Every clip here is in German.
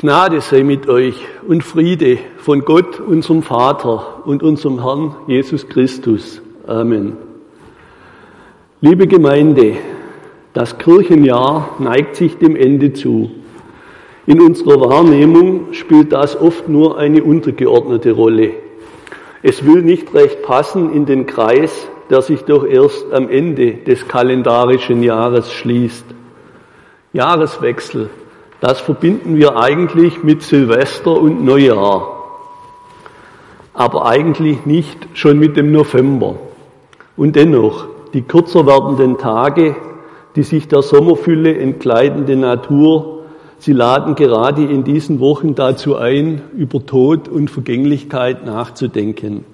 Gnade sei mit euch und Friede von Gott, unserem Vater und unserem Herrn Jesus Christus. Amen. Liebe Gemeinde, das Kirchenjahr neigt sich dem Ende zu. In unserer Wahrnehmung spielt das oft nur eine untergeordnete Rolle. Es will nicht recht passen in den Kreis, der sich doch erst am Ende des kalendarischen Jahres schließt. Jahreswechsel, das verbinden wir eigentlich mit Silvester und Neujahr, aber eigentlich nicht schon mit dem November. Und dennoch, die kürzer werdenden Tage, die sich der Sommerfülle entkleidende Natur, sie laden gerade in diesen Wochen dazu ein, über Tod und Vergänglichkeit nachzudenken.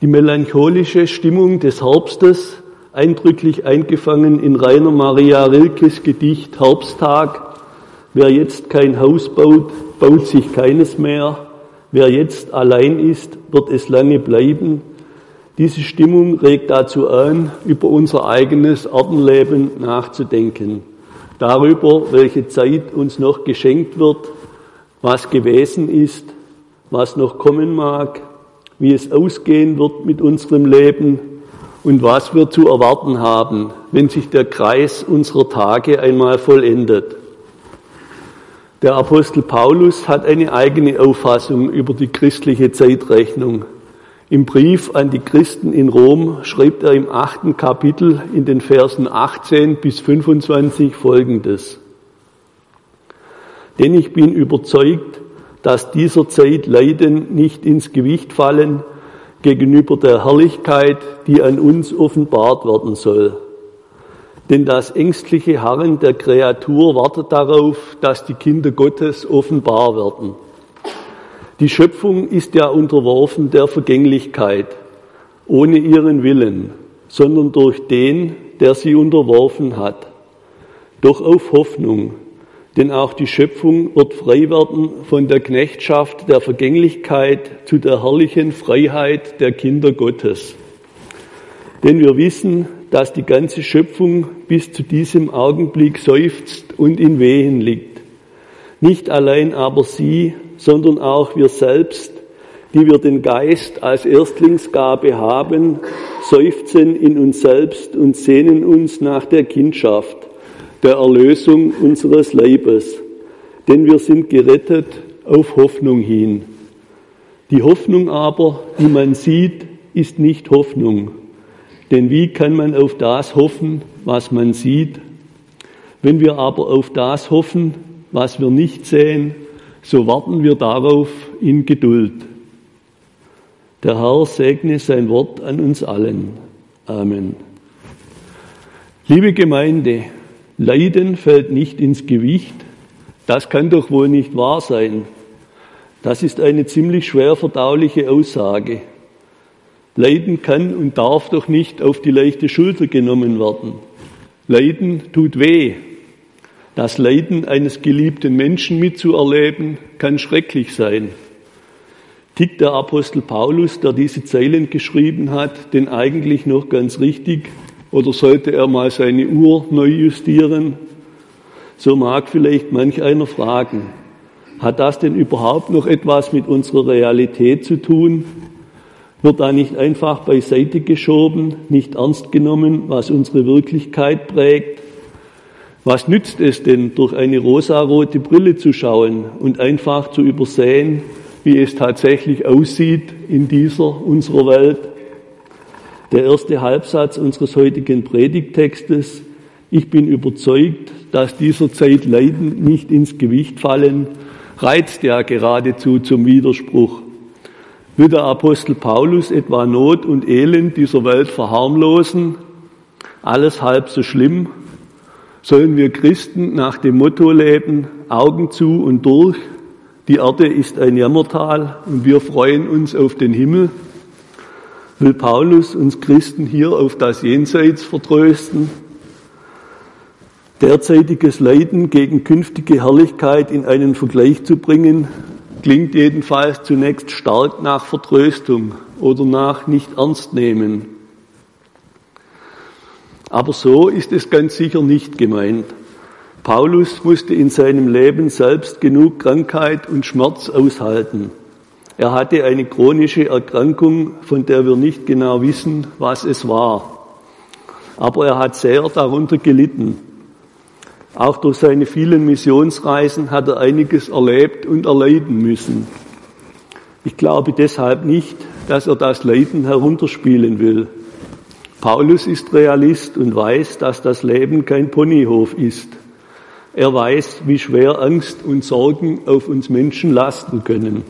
Die melancholische Stimmung des Herbstes, eindrücklich eingefangen in Rainer Maria Rilkes Gedicht Herbsttag, Wer jetzt kein Haus baut, baut sich keines mehr. Wer jetzt allein ist, wird es lange bleiben. Diese Stimmung regt dazu an, über unser eigenes Erdenleben nachzudenken. Darüber, welche Zeit uns noch geschenkt wird, was gewesen ist, was noch kommen mag, wie es ausgehen wird mit unserem Leben und was wir zu erwarten haben, wenn sich der Kreis unserer Tage einmal vollendet. Der Apostel Paulus hat eine eigene Auffassung über die christliche Zeitrechnung. Im Brief an die Christen in Rom schreibt er im achten Kapitel in den Versen 18 bis 25 Folgendes. Denn ich bin überzeugt, dass dieser Zeit Leiden nicht ins Gewicht fallen gegenüber der Herrlichkeit, die an uns offenbart werden soll. Denn das ängstliche Harren der Kreatur wartet darauf, dass die Kinder Gottes offenbar werden. Die Schöpfung ist ja unterworfen der Vergänglichkeit, ohne ihren Willen, sondern durch den, der sie unterworfen hat. Doch auf Hoffnung, denn auch die Schöpfung wird frei werden von der Knechtschaft der Vergänglichkeit zu der herrlichen Freiheit der Kinder Gottes. Denn wir wissen, dass die ganze Schöpfung bis zu diesem Augenblick seufzt und in Wehen liegt. Nicht allein aber sie, sondern auch wir selbst, die wir den Geist als Erstlingsgabe haben, seufzen in uns selbst und sehnen uns nach der Kindschaft, der Erlösung unseres Leibes. Denn wir sind gerettet auf Hoffnung hin. Die Hoffnung aber, die man sieht, ist nicht Hoffnung. Denn wie kann man auf das hoffen, was man sieht? Wenn wir aber auf das hoffen, was wir nicht sehen, so warten wir darauf in Geduld. Der Herr segne sein Wort an uns allen. Amen. Liebe Gemeinde, Leiden fällt nicht ins Gewicht. Das kann doch wohl nicht wahr sein. Das ist eine ziemlich schwer verdauliche Aussage. Leiden kann und darf doch nicht auf die leichte Schulter genommen werden. Leiden tut weh. Das Leiden eines geliebten Menschen mitzuerleben, kann schrecklich sein. Tickt der Apostel Paulus, der diese Zeilen geschrieben hat, denn eigentlich noch ganz richtig? Oder sollte er mal seine Uhr neu justieren? So mag vielleicht manch einer fragen, hat das denn überhaupt noch etwas mit unserer Realität zu tun? Wird da nicht einfach beiseite geschoben, nicht ernst genommen, was unsere Wirklichkeit prägt? Was nützt es denn, durch eine rosarote Brille zu schauen und einfach zu übersehen, wie es tatsächlich aussieht in dieser unserer Welt? Der erste Halbsatz unseres heutigen Predigtextes, ich bin überzeugt, dass dieser Zeit Leiden nicht ins Gewicht fallen, reizt ja geradezu zum Widerspruch. Will der Apostel Paulus etwa Not und Elend dieser Welt verharmlosen? Alles halb so schlimm? Sollen wir Christen nach dem Motto leben, Augen zu und durch? Die Erde ist ein Jammertal und wir freuen uns auf den Himmel. Will Paulus uns Christen hier auf das Jenseits vertrösten? Derzeitiges Leiden gegen künftige Herrlichkeit in einen Vergleich zu bringen, klingt jedenfalls zunächst stark nach Vertröstung oder nach nicht ernst nehmen. Aber so ist es ganz sicher nicht gemeint. Paulus musste in seinem Leben selbst genug Krankheit und Schmerz aushalten. Er hatte eine chronische Erkrankung, von der wir nicht genau wissen, was es war. Aber er hat sehr darunter gelitten. Auch durch seine vielen Missionsreisen hat er einiges erlebt und erleiden müssen. Ich glaube deshalb nicht, dass er das Leiden herunterspielen will. Paulus ist Realist und weiß, dass das Leben kein Ponyhof ist. Er weiß, wie schwer Angst und Sorgen auf uns Menschen lasten können.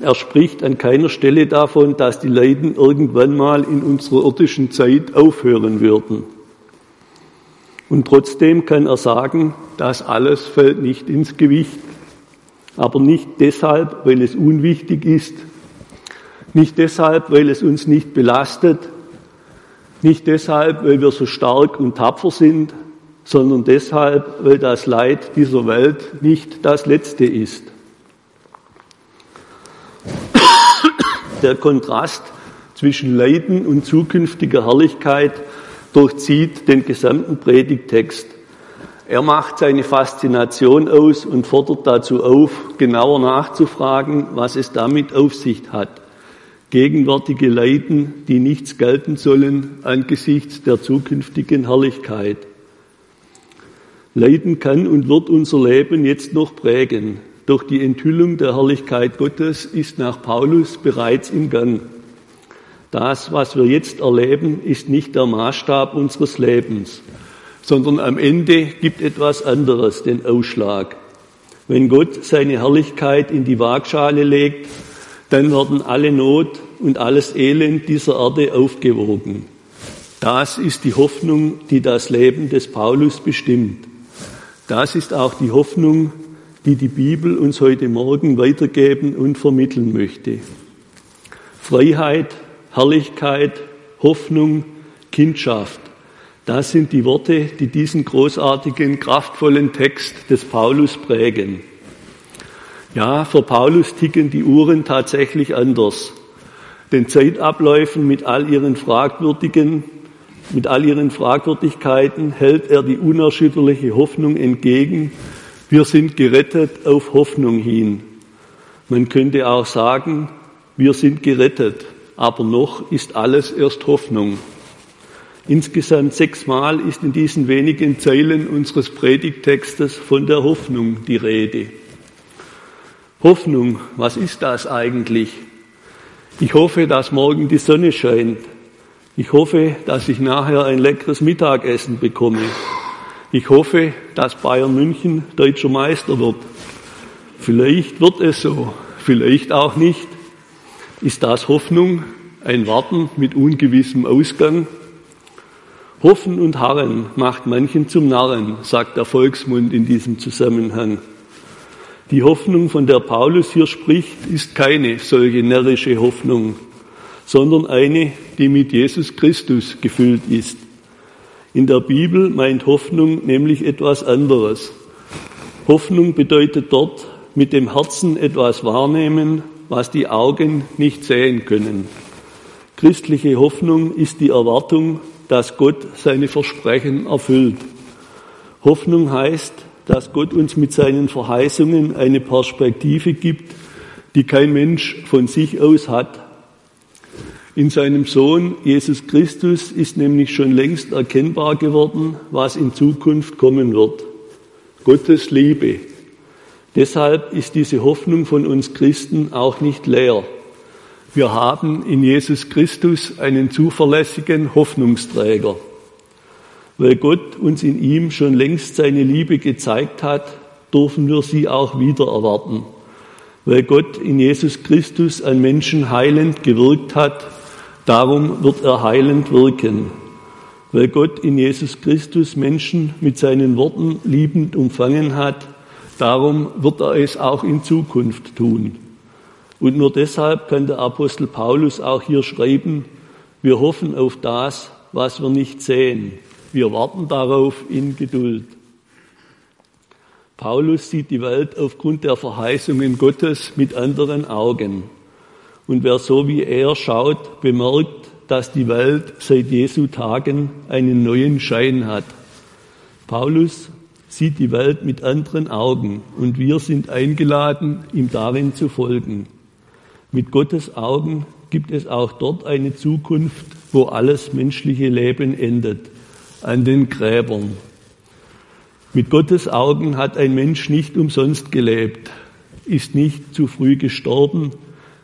Er spricht an keiner Stelle davon, dass die Leiden irgendwann mal in unserer irdischen Zeit aufhören würden. Und trotzdem kann er sagen, das alles fällt nicht ins Gewicht. Aber nicht deshalb, weil es unwichtig ist, nicht deshalb, weil es uns nicht belastet, nicht deshalb, weil wir so stark und tapfer sind, sondern deshalb, weil das Leid dieser Welt nicht das letzte ist. Der Kontrast zwischen Leiden und zukünftiger Herrlichkeit durchzieht den gesamten Predigtext. Er macht seine Faszination aus und fordert dazu auf, genauer nachzufragen, was es damit auf sich hat. Gegenwärtige Leiden, die nichts gelten sollen angesichts der zukünftigen Herrlichkeit. Leiden kann und wird unser Leben jetzt noch prägen. Doch die Enthüllung der Herrlichkeit Gottes ist nach Paulus bereits im Gang. Das, was wir jetzt erleben, ist nicht der Maßstab unseres Lebens, sondern am Ende gibt etwas anderes den Ausschlag. Wenn Gott seine Herrlichkeit in die Waagschale legt, dann werden alle Not und alles Elend dieser Erde aufgewogen. Das ist die Hoffnung, die das Leben des Paulus bestimmt. Das ist auch die Hoffnung, die die Bibel uns heute Morgen weitergeben und vermitteln möchte. Freiheit, Herrlichkeit, Hoffnung, Kindschaft. Das sind die Worte, die diesen großartigen, kraftvollen Text des Paulus prägen. Ja, für Paulus ticken die Uhren tatsächlich anders. Den Zeitabläufen mit all ihren fragwürdigen, mit all ihren Fragwürdigkeiten hält er die unerschütterliche Hoffnung entgegen, wir sind gerettet auf Hoffnung hin. Man könnte auch sagen, wir sind gerettet, aber noch ist alles erst Hoffnung. Insgesamt sechsmal ist in diesen wenigen Zeilen unseres Predigtextes von der Hoffnung die Rede. Hoffnung, was ist das eigentlich? Ich hoffe, dass morgen die Sonne scheint. Ich hoffe, dass ich nachher ein leckeres Mittagessen bekomme. Ich hoffe, dass Bayern München deutscher Meister wird. Vielleicht wird es so, vielleicht auch nicht. Ist das Hoffnung, ein Warten mit ungewissem Ausgang? Hoffen und Harren macht manchen zum Narren, sagt der Volksmund in diesem Zusammenhang. Die Hoffnung, von der Paulus hier spricht, ist keine solche närrische Hoffnung, sondern eine, die mit Jesus Christus gefüllt ist. In der Bibel meint Hoffnung nämlich etwas anderes. Hoffnung bedeutet dort mit dem Herzen etwas wahrnehmen, was die Augen nicht sehen können. Christliche Hoffnung ist die Erwartung, dass Gott seine Versprechen erfüllt. Hoffnung heißt, dass Gott uns mit seinen Verheißungen eine Perspektive gibt, die kein Mensch von sich aus hat, in seinem Sohn Jesus Christus ist nämlich schon längst erkennbar geworden, was in Zukunft kommen wird. Gottes Liebe. Deshalb ist diese Hoffnung von uns Christen auch nicht leer. Wir haben in Jesus Christus einen zuverlässigen Hoffnungsträger. Weil Gott uns in ihm schon längst seine Liebe gezeigt hat, dürfen wir sie auch wieder erwarten. Weil Gott in Jesus Christus an Menschen heilend gewirkt hat, Darum wird er heilend wirken, weil Gott in Jesus Christus Menschen mit seinen Worten liebend umfangen hat. Darum wird er es auch in Zukunft tun. Und nur deshalb kann der Apostel Paulus auch hier schreiben, wir hoffen auf das, was wir nicht sehen. Wir warten darauf in Geduld. Paulus sieht die Welt aufgrund der Verheißungen Gottes mit anderen Augen. Und wer so wie er schaut, bemerkt, dass die Welt seit Jesu Tagen einen neuen Schein hat. Paulus sieht die Welt mit anderen Augen und wir sind eingeladen, ihm darin zu folgen. Mit Gottes Augen gibt es auch dort eine Zukunft, wo alles menschliche Leben endet, an den Gräbern. Mit Gottes Augen hat ein Mensch nicht umsonst gelebt, ist nicht zu früh gestorben,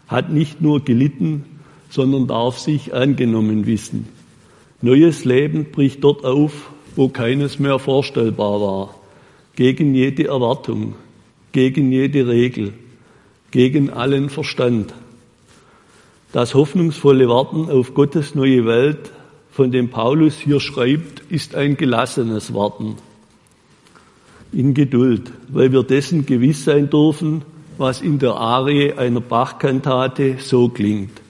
hat nicht nur gelitten, sondern darf sich angenommen wissen. Neues Leben bricht dort auf, wo keines mehr vorstellbar war, gegen jede Erwartung, gegen jede Regel, gegen allen Verstand. Das hoffnungsvolle Warten auf Gottes neue Welt, von dem Paulus hier schreibt, ist ein gelassenes Warten in Geduld, weil wir dessen gewiss sein dürfen, was in der Arie einer Bachkantate so klingt.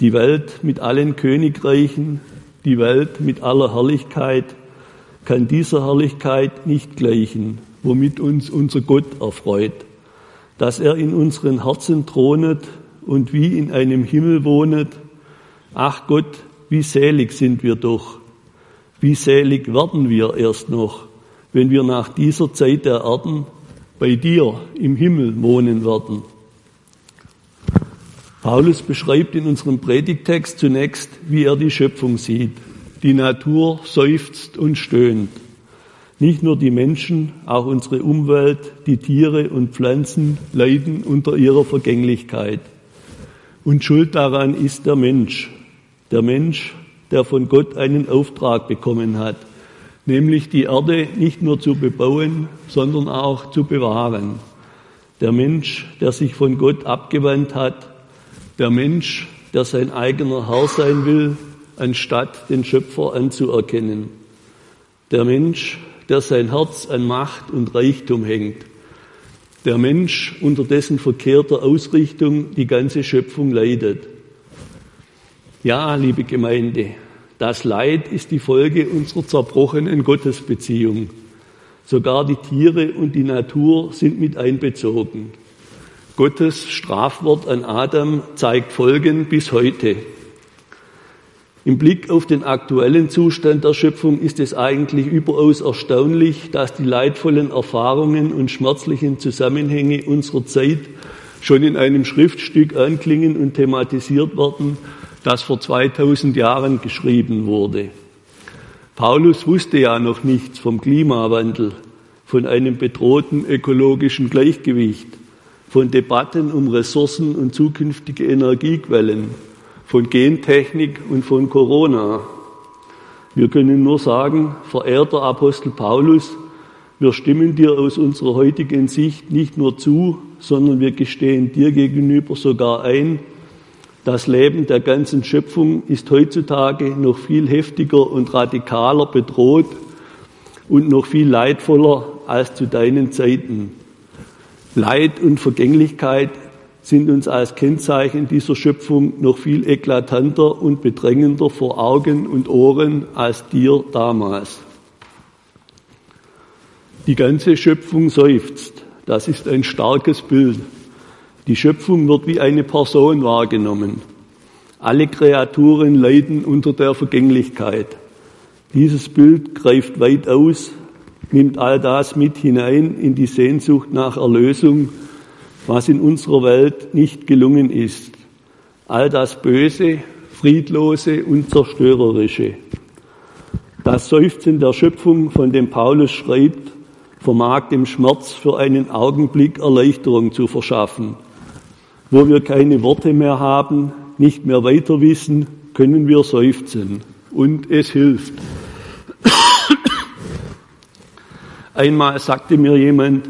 Die Welt mit allen Königreichen, die Welt mit aller Herrlichkeit kann dieser Herrlichkeit nicht gleichen, womit uns unser Gott erfreut, dass er in unseren Herzen thronet und wie in einem Himmel wohnet. Ach Gott, wie selig sind wir doch, wie selig werden wir erst noch, wenn wir nach dieser Zeit der Erden bei dir im Himmel wohnen werden. Paulus beschreibt in unserem Predigtext zunächst, wie er die Schöpfung sieht. Die Natur seufzt und stöhnt. Nicht nur die Menschen, auch unsere Umwelt, die Tiere und Pflanzen leiden unter ihrer Vergänglichkeit. Und schuld daran ist der Mensch. Der Mensch, der von Gott einen Auftrag bekommen hat, nämlich die Erde nicht nur zu bebauen, sondern auch zu bewahren. Der Mensch, der sich von Gott abgewandt hat, der Mensch, der sein eigener Herr sein will, anstatt den Schöpfer anzuerkennen. Der Mensch, der sein Herz an Macht und Reichtum hängt. Der Mensch, unter dessen verkehrter Ausrichtung die ganze Schöpfung leidet. Ja, liebe Gemeinde, das Leid ist die Folge unserer zerbrochenen Gottesbeziehung. Sogar die Tiere und die Natur sind mit einbezogen. Gottes Strafwort an Adam zeigt Folgen bis heute. Im Blick auf den aktuellen Zustand der Schöpfung ist es eigentlich überaus erstaunlich, dass die leidvollen Erfahrungen und schmerzlichen Zusammenhänge unserer Zeit schon in einem Schriftstück anklingen und thematisiert werden, das vor 2000 Jahren geschrieben wurde. Paulus wusste ja noch nichts vom Klimawandel, von einem bedrohten ökologischen Gleichgewicht, von Debatten um Ressourcen und zukünftige Energiequellen, von Gentechnik und von Corona. Wir können nur sagen, verehrter Apostel Paulus, wir stimmen dir aus unserer heutigen Sicht nicht nur zu, sondern wir gestehen dir gegenüber sogar ein, das Leben der ganzen Schöpfung ist heutzutage noch viel heftiger und radikaler bedroht und noch viel leidvoller als zu deinen Zeiten. Leid und Vergänglichkeit sind uns als Kennzeichen dieser Schöpfung noch viel eklatanter und bedrängender vor Augen und Ohren als dir damals. Die ganze Schöpfung seufzt. Das ist ein starkes Bild. Die Schöpfung wird wie eine Person wahrgenommen. Alle Kreaturen leiden unter der Vergänglichkeit. Dieses Bild greift weit aus, nimmt all das mit hinein in die Sehnsucht nach Erlösung, was in unserer Welt nicht gelungen ist. All das Böse, Friedlose und Zerstörerische. Das Seufzen der Schöpfung, von dem Paulus schreibt, vermag dem Schmerz für einen Augenblick Erleichterung zu verschaffen. Wo wir keine Worte mehr haben, nicht mehr weiter wissen, können wir seufzen. Und es hilft. Einmal sagte mir jemand,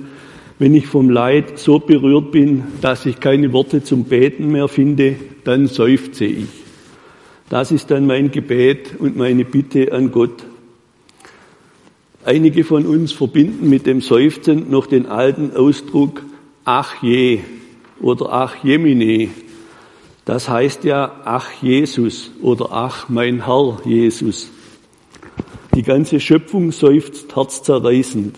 wenn ich vom Leid so berührt bin, dass ich keine Worte zum Beten mehr finde, dann seufze ich. Das ist dann mein Gebet und meine Bitte an Gott. Einige von uns verbinden mit dem Seufzen noch den alten Ausdruck Ach je, oder Ach Jemine. Das heißt ja Ach Jesus oder Ach mein Herr Jesus. Die ganze Schöpfung seufzt herzzerreißend.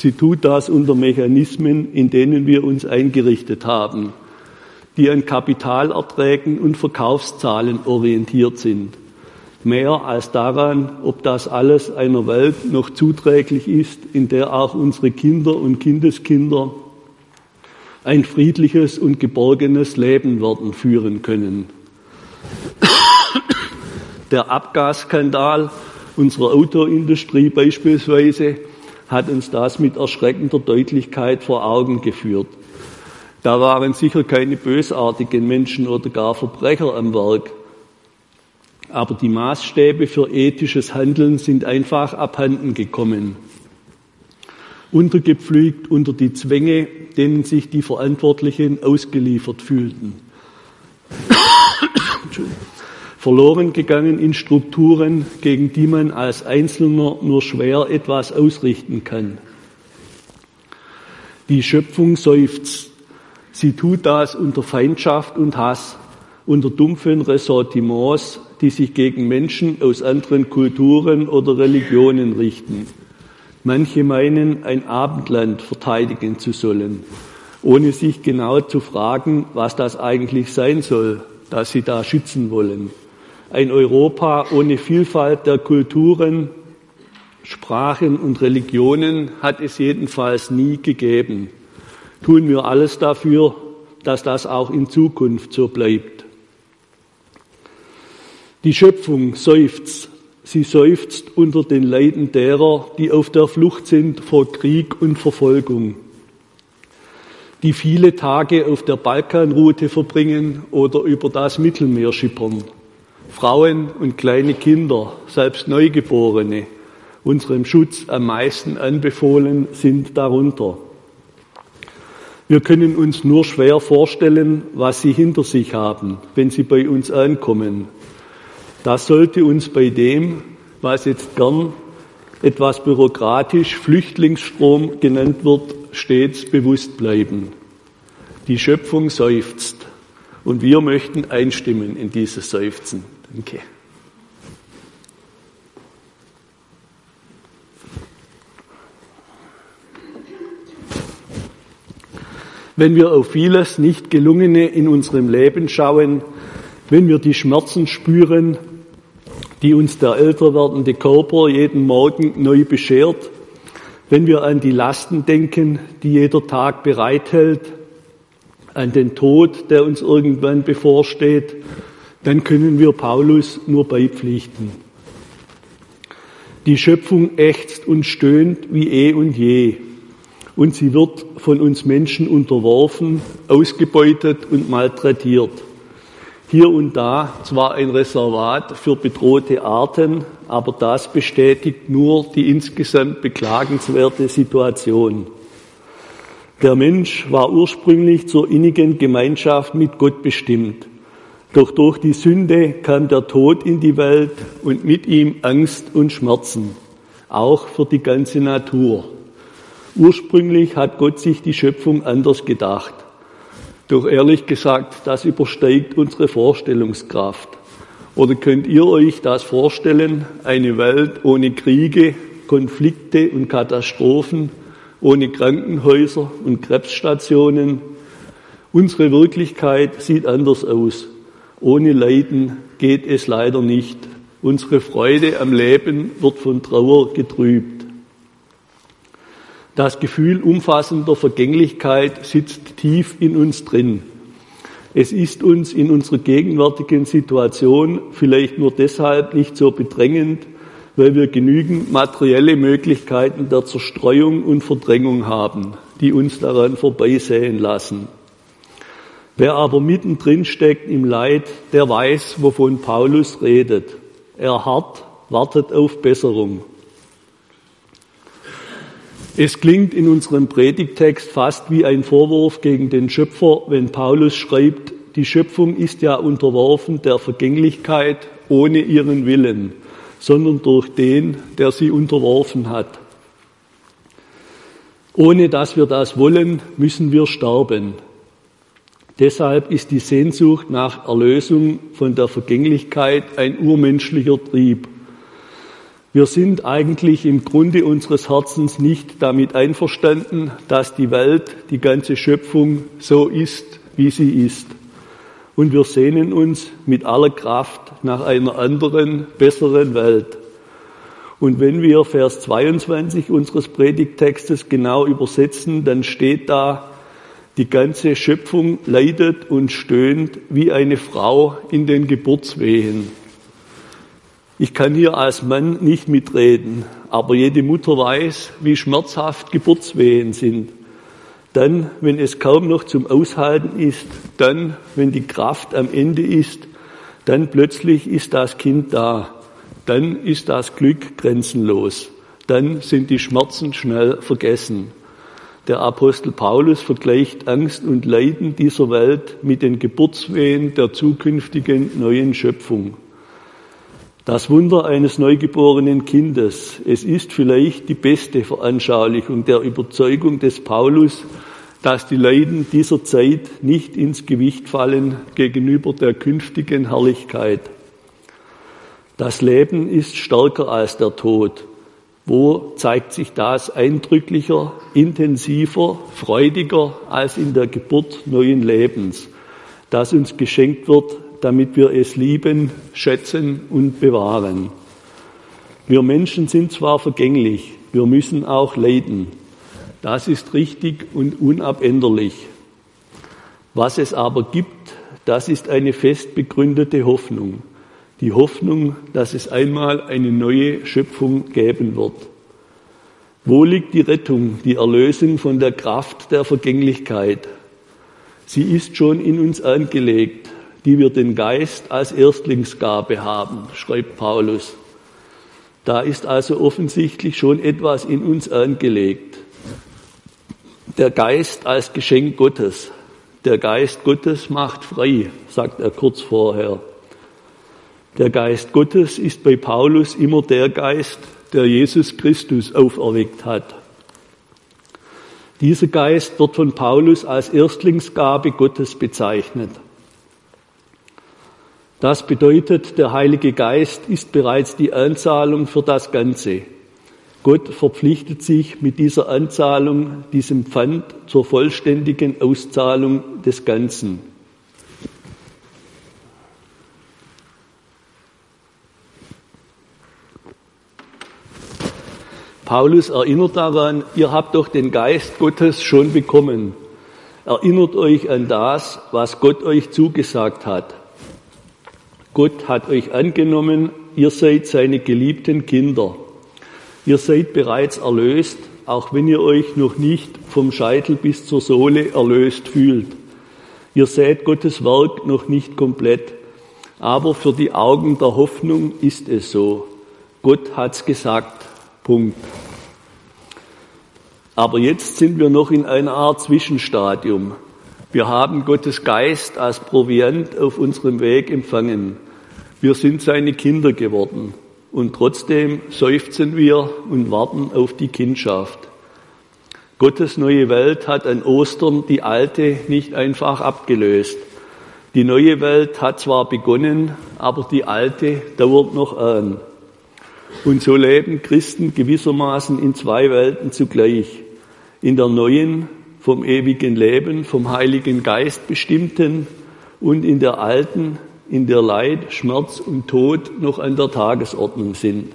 Sie tut das unter Mechanismen, in denen wir uns eingerichtet haben, die an Kapitalerträgen und Verkaufszahlen orientiert sind. mehr als daran, ob das alles einer Welt noch zuträglich ist, in der auch unsere Kinder und Kindeskinder ein friedliches und geborgenes Leben werden führen können. Der Abgasskandal unserer Autoindustrie beispielsweise hat uns das mit erschreckender Deutlichkeit vor Augen geführt. Da waren sicher keine bösartigen Menschen oder gar Verbrecher am Werk, aber die Maßstäbe für ethisches Handeln sind einfach abhanden gekommen. Untergepflügt unter die Zwänge, denen sich die Verantwortlichen ausgeliefert fühlten. Verloren gegangen in Strukturen, gegen die man als Einzelner nur schwer etwas ausrichten kann. Die Schöpfung seufzt. Sie tut das unter Feindschaft und Hass, unter dumpfen Ressentiments, die sich gegen Menschen aus anderen Kulturen oder Religionen richten. Manche meinen, ein Abendland verteidigen zu sollen, ohne sich genau zu fragen, was das eigentlich sein soll, das sie da schützen wollen. Ein Europa ohne Vielfalt der Kulturen, Sprachen und Religionen hat es jedenfalls nie gegeben. Tun wir alles dafür, dass das auch in Zukunft so bleibt. Die Schöpfung seufzt. Sie seufzt unter den Leiden derer, die auf der Flucht sind vor Krieg und Verfolgung, die viele Tage auf der Balkanroute verbringen oder über das Mittelmeer schippern. Frauen und kleine Kinder, selbst Neugeborene, unserem Schutz am meisten anbefohlen, sind darunter. Wir können uns nur schwer vorstellen, was sie hinter sich haben, wenn sie bei uns ankommen, das sollte uns bei dem, was jetzt gern etwas bürokratisch Flüchtlingsstrom genannt wird, stets bewusst bleiben. Die Schöpfung seufzt und wir möchten einstimmen in dieses Seufzen. Danke. Wenn wir auf vieles nicht gelungene in unserem Leben schauen, wenn wir die Schmerzen spüren, die uns der älter werdende Körper jeden Morgen neu beschert, wenn wir an die Lasten denken, die jeder Tag bereithält, an den Tod, der uns irgendwann bevorsteht, dann können wir Paulus nur beipflichten. Die Schöpfung ächzt und stöhnt wie eh und je. Und sie wird von uns Menschen unterworfen, ausgebeutet und malträtiert. Hier und da zwar ein Reservat für bedrohte Arten, aber das bestätigt nur die insgesamt beklagenswerte Situation. Der Mensch war ursprünglich zur innigen Gemeinschaft mit Gott bestimmt. Doch durch die Sünde kam der Tod in die Welt und mit ihm Angst und Schmerzen, auch für die ganze Natur. Ursprünglich hat Gott sich die Schöpfung anders gedacht. Doch ehrlich gesagt, das übersteigt unsere Vorstellungskraft. Oder könnt ihr euch das vorstellen, eine Welt ohne Kriege, Konflikte und Katastrophen, ohne Krankenhäuser und Krebsstationen? Unsere Wirklichkeit sieht anders aus. Ohne Leiden geht es leider nicht. Unsere Freude am Leben wird von Trauer getrübt. Das Gefühl umfassender Vergänglichkeit sitzt tief in uns drin. Es ist uns in unserer gegenwärtigen Situation vielleicht nur deshalb nicht so bedrängend, weil wir genügend materielle Möglichkeiten der Zerstreuung und Verdrängung haben, die uns daran vorbeisäen lassen. Wer aber mittendrin steckt im Leid, der weiß, wovon Paulus redet. Er hart wartet auf Besserung. Es klingt in unserem Predigtext fast wie ein Vorwurf gegen den Schöpfer, wenn Paulus schreibt, die Schöpfung ist ja unterworfen der Vergänglichkeit ohne ihren Willen, sondern durch den, der sie unterworfen hat. Ohne dass wir das wollen, müssen wir sterben. Deshalb ist die Sehnsucht nach Erlösung von der Vergänglichkeit ein urmenschlicher Trieb. Wir sind eigentlich im Grunde unseres Herzens nicht damit einverstanden, dass die Welt, die ganze Schöpfung so ist, wie sie ist. Und wir sehnen uns mit aller Kraft nach einer anderen, besseren Welt. Und wenn wir Vers 22 unseres Predigttextes genau übersetzen, dann steht da, die ganze Schöpfung leidet und stöhnt wie eine Frau in den Geburtswehen. Ich kann hier als Mann nicht mitreden, aber jede Mutter weiß, wie schmerzhaft Geburtswehen sind. Dann, wenn es kaum noch zum Aushalten ist, dann, wenn die Kraft am Ende ist, dann plötzlich ist das Kind da, dann ist das Glück grenzenlos, dann sind die Schmerzen schnell vergessen. Der Apostel Paulus vergleicht Angst und Leiden dieser Welt mit den Geburtswehen der zukünftigen neuen Schöpfung. Das Wunder eines neugeborenen Kindes. Es ist vielleicht die beste Veranschaulichung der Überzeugung des Paulus, dass die Leiden dieser Zeit nicht ins Gewicht fallen gegenüber der künftigen Herrlichkeit. Das Leben ist stärker als der Tod. Wo zeigt sich das eindrücklicher, intensiver, freudiger als in der Geburt neuen Lebens, das uns geschenkt wird, damit wir es lieben, schätzen und bewahren. Wir Menschen sind zwar vergänglich, wir müssen auch leiden. Das ist richtig und unabänderlich. Was es aber gibt, das ist eine fest begründete Hoffnung die Hoffnung, dass es einmal eine neue Schöpfung geben wird. Wo liegt die Rettung, die Erlösung von der Kraft der Vergänglichkeit? Sie ist schon in uns angelegt, die wir den Geist als Erstlingsgabe haben, schreibt Paulus. Da ist also offensichtlich schon etwas in uns angelegt. Der Geist als Geschenk Gottes. Der Geist Gottes macht frei, sagt er kurz vorher. Der Geist Gottes ist bei Paulus immer der Geist, der Jesus Christus auferweckt hat. Dieser Geist wird von Paulus als Erstlingsgabe Gottes bezeichnet. Das bedeutet, der Heilige Geist ist bereits die Anzahlung für das Ganze. Gott verpflichtet sich mit dieser Anzahlung, diesem Pfand zur vollständigen Auszahlung des Ganzen. Paulus erinnert daran, ihr habt doch den Geist Gottes schon bekommen. Erinnert euch an das, was Gott euch zugesagt hat. Gott hat euch angenommen, ihr seid seine geliebten Kinder. Ihr seid bereits erlöst, auch wenn ihr euch noch nicht vom Scheitel bis zur Sohle erlöst fühlt. Ihr seht Gottes Werk noch nicht komplett, aber für die Augen der Hoffnung ist es so. Gott hat's gesagt. Punkt. Aber jetzt sind wir noch in einer Art Zwischenstadium. Wir haben Gottes Geist als Proviant auf unserem Weg empfangen. Wir sind seine Kinder geworden. Und trotzdem seufzen wir und warten auf die Kindschaft. Gottes neue Welt hat an Ostern die alte nicht einfach abgelöst. Die neue Welt hat zwar begonnen, aber die alte dauert noch an. Und so leben Christen gewissermaßen in zwei Welten zugleich. In der neuen, vom ewigen Leben, vom Heiligen Geist bestimmten und in der alten, in der Leid, Schmerz und Tod noch an der Tagesordnung sind.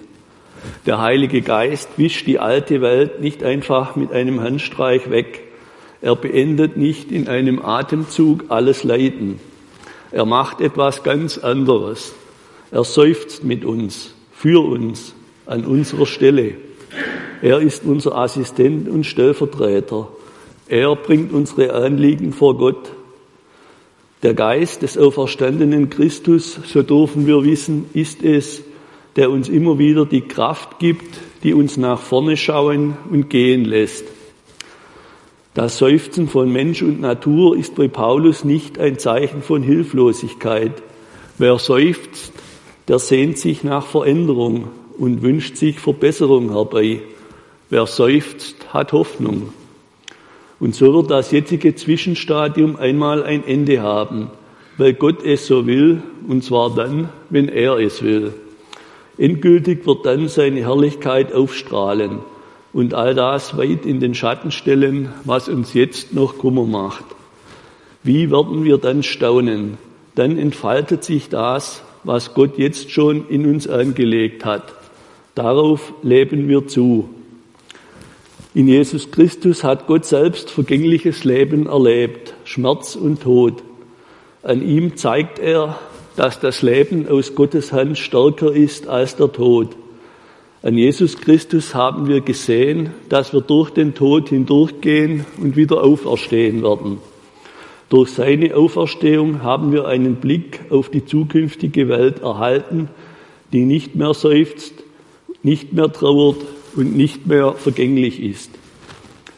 Der Heilige Geist wischt die alte Welt nicht einfach mit einem Handstreich weg. Er beendet nicht in einem Atemzug alles Leiden. Er macht etwas ganz anderes. Er seufzt mit uns für uns an unserer Stelle. Er ist unser Assistent und Stellvertreter. Er bringt unsere Anliegen vor Gott. Der Geist des auferstandenen Christus, so dürfen wir wissen, ist es, der uns immer wieder die Kraft gibt, die uns nach vorne schauen und gehen lässt. Das Seufzen von Mensch und Natur ist bei Paulus nicht ein Zeichen von Hilflosigkeit. Wer seufzt, der sehnt sich nach Veränderung und wünscht sich Verbesserung herbei. Wer seufzt, hat Hoffnung. Und so wird das jetzige Zwischenstadium einmal ein Ende haben, weil Gott es so will, und zwar dann, wenn er es will. Endgültig wird dann seine Herrlichkeit aufstrahlen und all das weit in den Schatten stellen, was uns jetzt noch Kummer macht. Wie werden wir dann staunen, dann entfaltet sich das, was Gott jetzt schon in uns angelegt hat. Darauf leben wir zu. In Jesus Christus hat Gott selbst vergängliches Leben erlebt, Schmerz und Tod. An ihm zeigt er, dass das Leben aus Gottes Hand stärker ist als der Tod. An Jesus Christus haben wir gesehen, dass wir durch den Tod hindurchgehen und wieder auferstehen werden. Durch seine Auferstehung haben wir einen Blick auf die zukünftige Welt erhalten, die nicht mehr seufzt, nicht mehr trauert und nicht mehr vergänglich ist.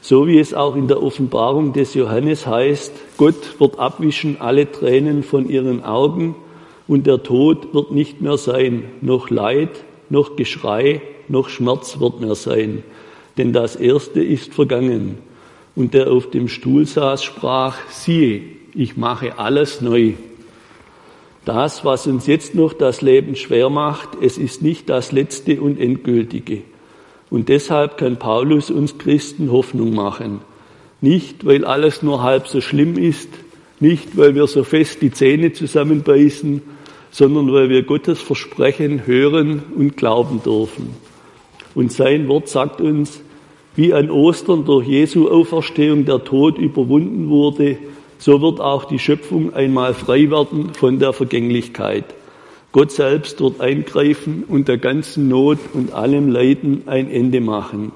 So wie es auch in der Offenbarung des Johannes heißt, Gott wird abwischen alle Tränen von ihren Augen und der Tod wird nicht mehr sein, noch Leid, noch Geschrei, noch Schmerz wird mehr sein, denn das Erste ist vergangen. Und der auf dem Stuhl saß, sprach, siehe, ich mache alles neu. Das, was uns jetzt noch das Leben schwer macht, es ist nicht das Letzte und Endgültige. Und deshalb kann Paulus uns Christen Hoffnung machen. Nicht, weil alles nur halb so schlimm ist, nicht, weil wir so fest die Zähne zusammenbeißen, sondern weil wir Gottes Versprechen hören und glauben dürfen. Und sein Wort sagt uns, wie an Ostern durch Jesu Auferstehung der Tod überwunden wurde, so wird auch die Schöpfung einmal frei werden von der Vergänglichkeit. Gott selbst wird eingreifen und der ganzen Not und allem Leiden ein Ende machen.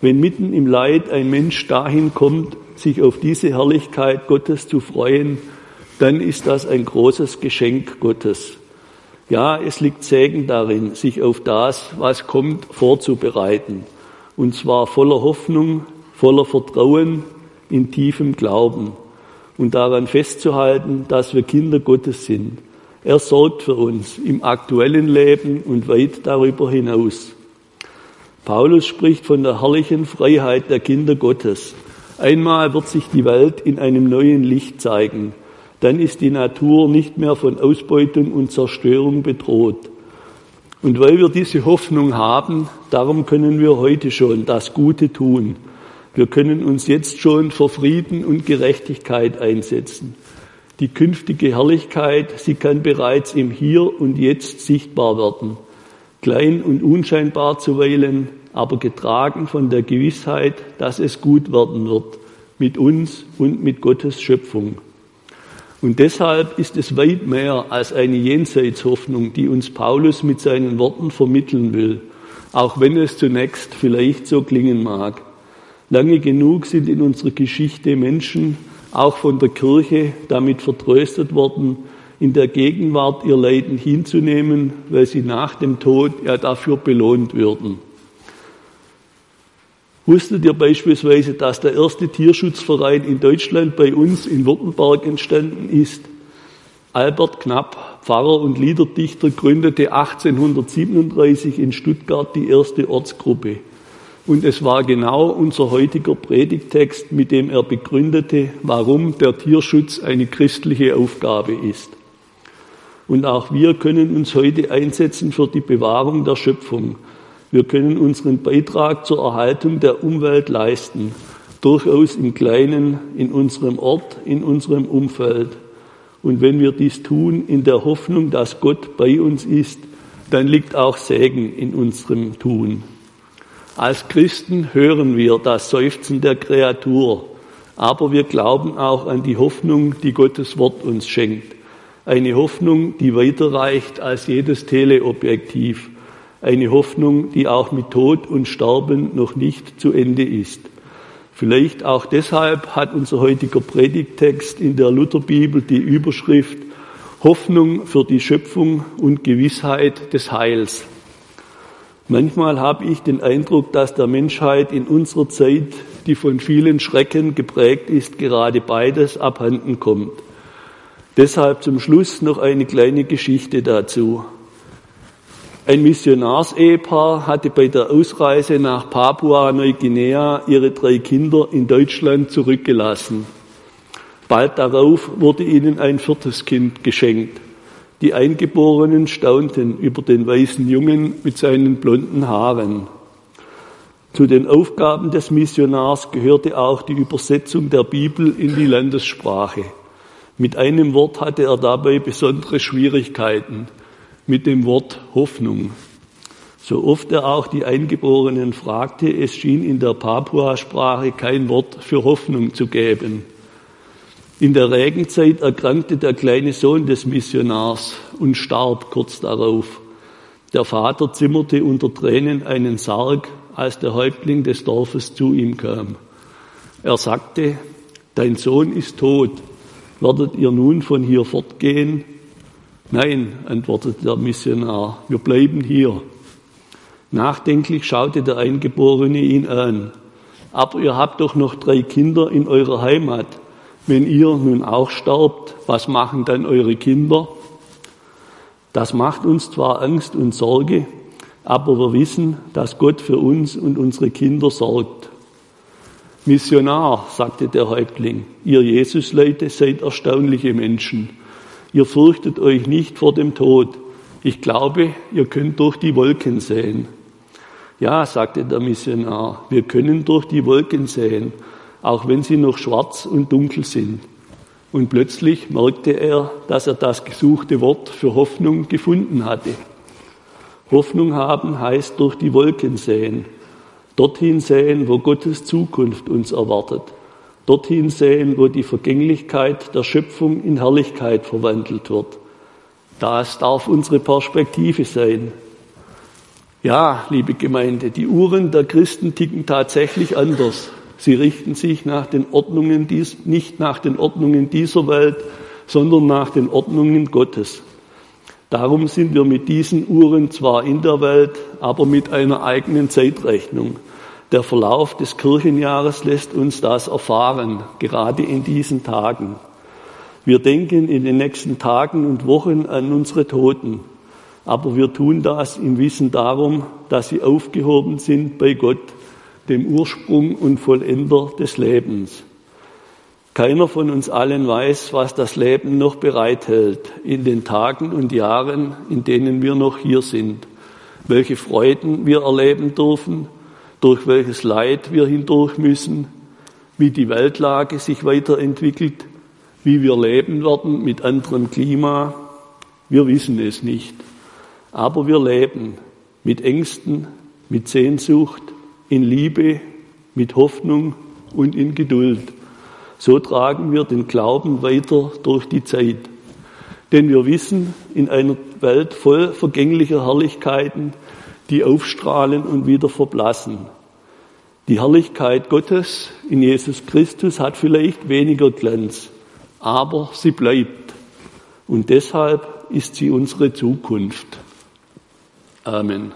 Wenn mitten im Leid ein Mensch dahin kommt, sich auf diese Herrlichkeit Gottes zu freuen, dann ist das ein großes Geschenk Gottes. Ja, es liegt Segen darin, sich auf das, was kommt, vorzubereiten. Und zwar voller Hoffnung, voller Vertrauen, in tiefem Glauben. Und daran festzuhalten, dass wir Kinder Gottes sind er sorgt für uns im aktuellen Leben und weit darüber hinaus. Paulus spricht von der herrlichen Freiheit der Kinder Gottes. Einmal wird sich die Welt in einem neuen Licht zeigen. Dann ist die Natur nicht mehr von Ausbeutung und Zerstörung bedroht. Und weil wir diese Hoffnung haben, darum können wir heute schon das Gute tun. Wir können uns jetzt schon für Frieden und Gerechtigkeit einsetzen. Die künftige Herrlichkeit, sie kann bereits im Hier und Jetzt sichtbar werden. Klein und unscheinbar zuweilen, aber getragen von der Gewissheit, dass es gut werden wird. Mit uns und mit Gottes Schöpfung. Und deshalb ist es weit mehr als eine Jenseitshoffnung, die uns Paulus mit seinen Worten vermitteln will, auch wenn es zunächst vielleicht so klingen mag. Lange genug sind in unserer Geschichte Menschen, auch von der Kirche damit vertröstet worden, in der Gegenwart ihr Leiden hinzunehmen, weil sie nach dem Tod ja dafür belohnt würden. Wusstet ihr beispielsweise, dass der erste Tierschutzverein in Deutschland bei uns in Württemberg entstanden ist? Albert Knapp, Pfarrer und Liederdichter, gründete 1837 in Stuttgart die erste Ortsgruppe. Und es war genau unser heutiger Predigtext, mit dem er begründete, warum der Tierschutz eine christliche Aufgabe ist. Und auch wir können uns heute einsetzen für die Bewahrung der Schöpfung. Wir können unseren Beitrag zur Erhaltung der Umwelt leisten, durchaus im Kleinen, in unserem Ort, in unserem Umfeld. Und wenn wir dies tun in der Hoffnung, dass Gott bei uns ist, dann liegt auch Segen in unserem Tun. Als Christen hören wir das Seufzen der Kreatur, aber wir glauben auch an die Hoffnung, die Gottes Wort uns schenkt. Eine Hoffnung, die weiterreicht als jedes Teleobjektiv. Eine Hoffnung, die auch mit Tod und Sterben noch nicht zu Ende ist. Vielleicht auch deshalb hat unser heutiger Predigtext in der Lutherbibel die Überschrift Hoffnung für die Schöpfung und Gewissheit des Heils. Manchmal habe ich den Eindruck, dass der Menschheit in unserer Zeit, die von vielen Schrecken geprägt ist, gerade beides abhanden kommt. Deshalb zum Schluss noch eine kleine Geschichte dazu. Ein Missionarsehepaar hatte bei der Ausreise nach Papua-Neuguinea ihre drei Kinder in Deutschland zurückgelassen. Bald darauf wurde ihnen ein viertes Kind geschenkt. Die Eingeborenen staunten über den weißen Jungen mit seinen blonden Haaren. Zu den Aufgaben des Missionars gehörte auch die Übersetzung der Bibel in die Landessprache. Mit einem Wort hatte er dabei besondere Schwierigkeiten, mit dem Wort Hoffnung. So oft er auch die Eingeborenen fragte, es schien in der Papua-Sprache kein Wort für Hoffnung zu geben. In der Regenzeit erkrankte der kleine Sohn des Missionars und starb kurz darauf. Der Vater zimmerte unter Tränen einen Sarg, als der Häuptling des Dorfes zu ihm kam. Er sagte, dein Sohn ist tot, werdet ihr nun von hier fortgehen? Nein, antwortete der Missionar, wir bleiben hier. Nachdenklich schaute der Eingeborene ihn an. Aber ihr habt doch noch drei Kinder in eurer Heimat. Wenn ihr nun auch sterbt, was machen dann eure Kinder? Das macht uns zwar Angst und Sorge, aber wir wissen, dass Gott für uns und unsere Kinder sorgt. Missionar, sagte der Häuptling, ihr Jesusleute seid erstaunliche Menschen. Ihr fürchtet euch nicht vor dem Tod. Ich glaube, ihr könnt durch die Wolken sehen. Ja, sagte der Missionar, wir können durch die Wolken sehen, auch wenn sie noch schwarz und dunkel sind. Und plötzlich merkte er, dass er das gesuchte Wort für Hoffnung gefunden hatte. Hoffnung haben heißt durch die Wolken sehen, dorthin sehen, wo Gottes Zukunft uns erwartet, dorthin sehen, wo die Vergänglichkeit der Schöpfung in Herrlichkeit verwandelt wird. Das darf unsere Perspektive sein, ja, liebe Gemeinde, die Uhren der Christen ticken tatsächlich anders. Sie richten sich nach den Ordnungen dies, nicht nach den Ordnungen dieser Welt, sondern nach den Ordnungen Gottes. Darum sind wir mit diesen Uhren zwar in der Welt, aber mit einer eigenen Zeitrechnung. Der Verlauf des Kirchenjahres lässt uns das erfahren, gerade in diesen Tagen. Wir denken in den nächsten Tagen und Wochen an unsere Toten. Aber wir tun das im Wissen darum, dass sie aufgehoben sind bei Gott, dem Ursprung und Vollender des Lebens. Keiner von uns allen weiß, was das Leben noch bereithält in den Tagen und Jahren, in denen wir noch hier sind, welche Freuden wir erleben dürfen, durch welches Leid wir hindurch müssen, wie die Weltlage sich weiterentwickelt, wie wir leben werden mit anderem Klima. Wir wissen es nicht. Aber wir leben mit Ängsten, mit Sehnsucht, in Liebe, mit Hoffnung und in Geduld. So tragen wir den Glauben weiter durch die Zeit. Denn wir wissen, in einer Welt voll vergänglicher Herrlichkeiten, die aufstrahlen und wieder verblassen. Die Herrlichkeit Gottes in Jesus Christus hat vielleicht weniger Glanz, aber sie bleibt. Und deshalb ist sie unsere Zukunft. Amen.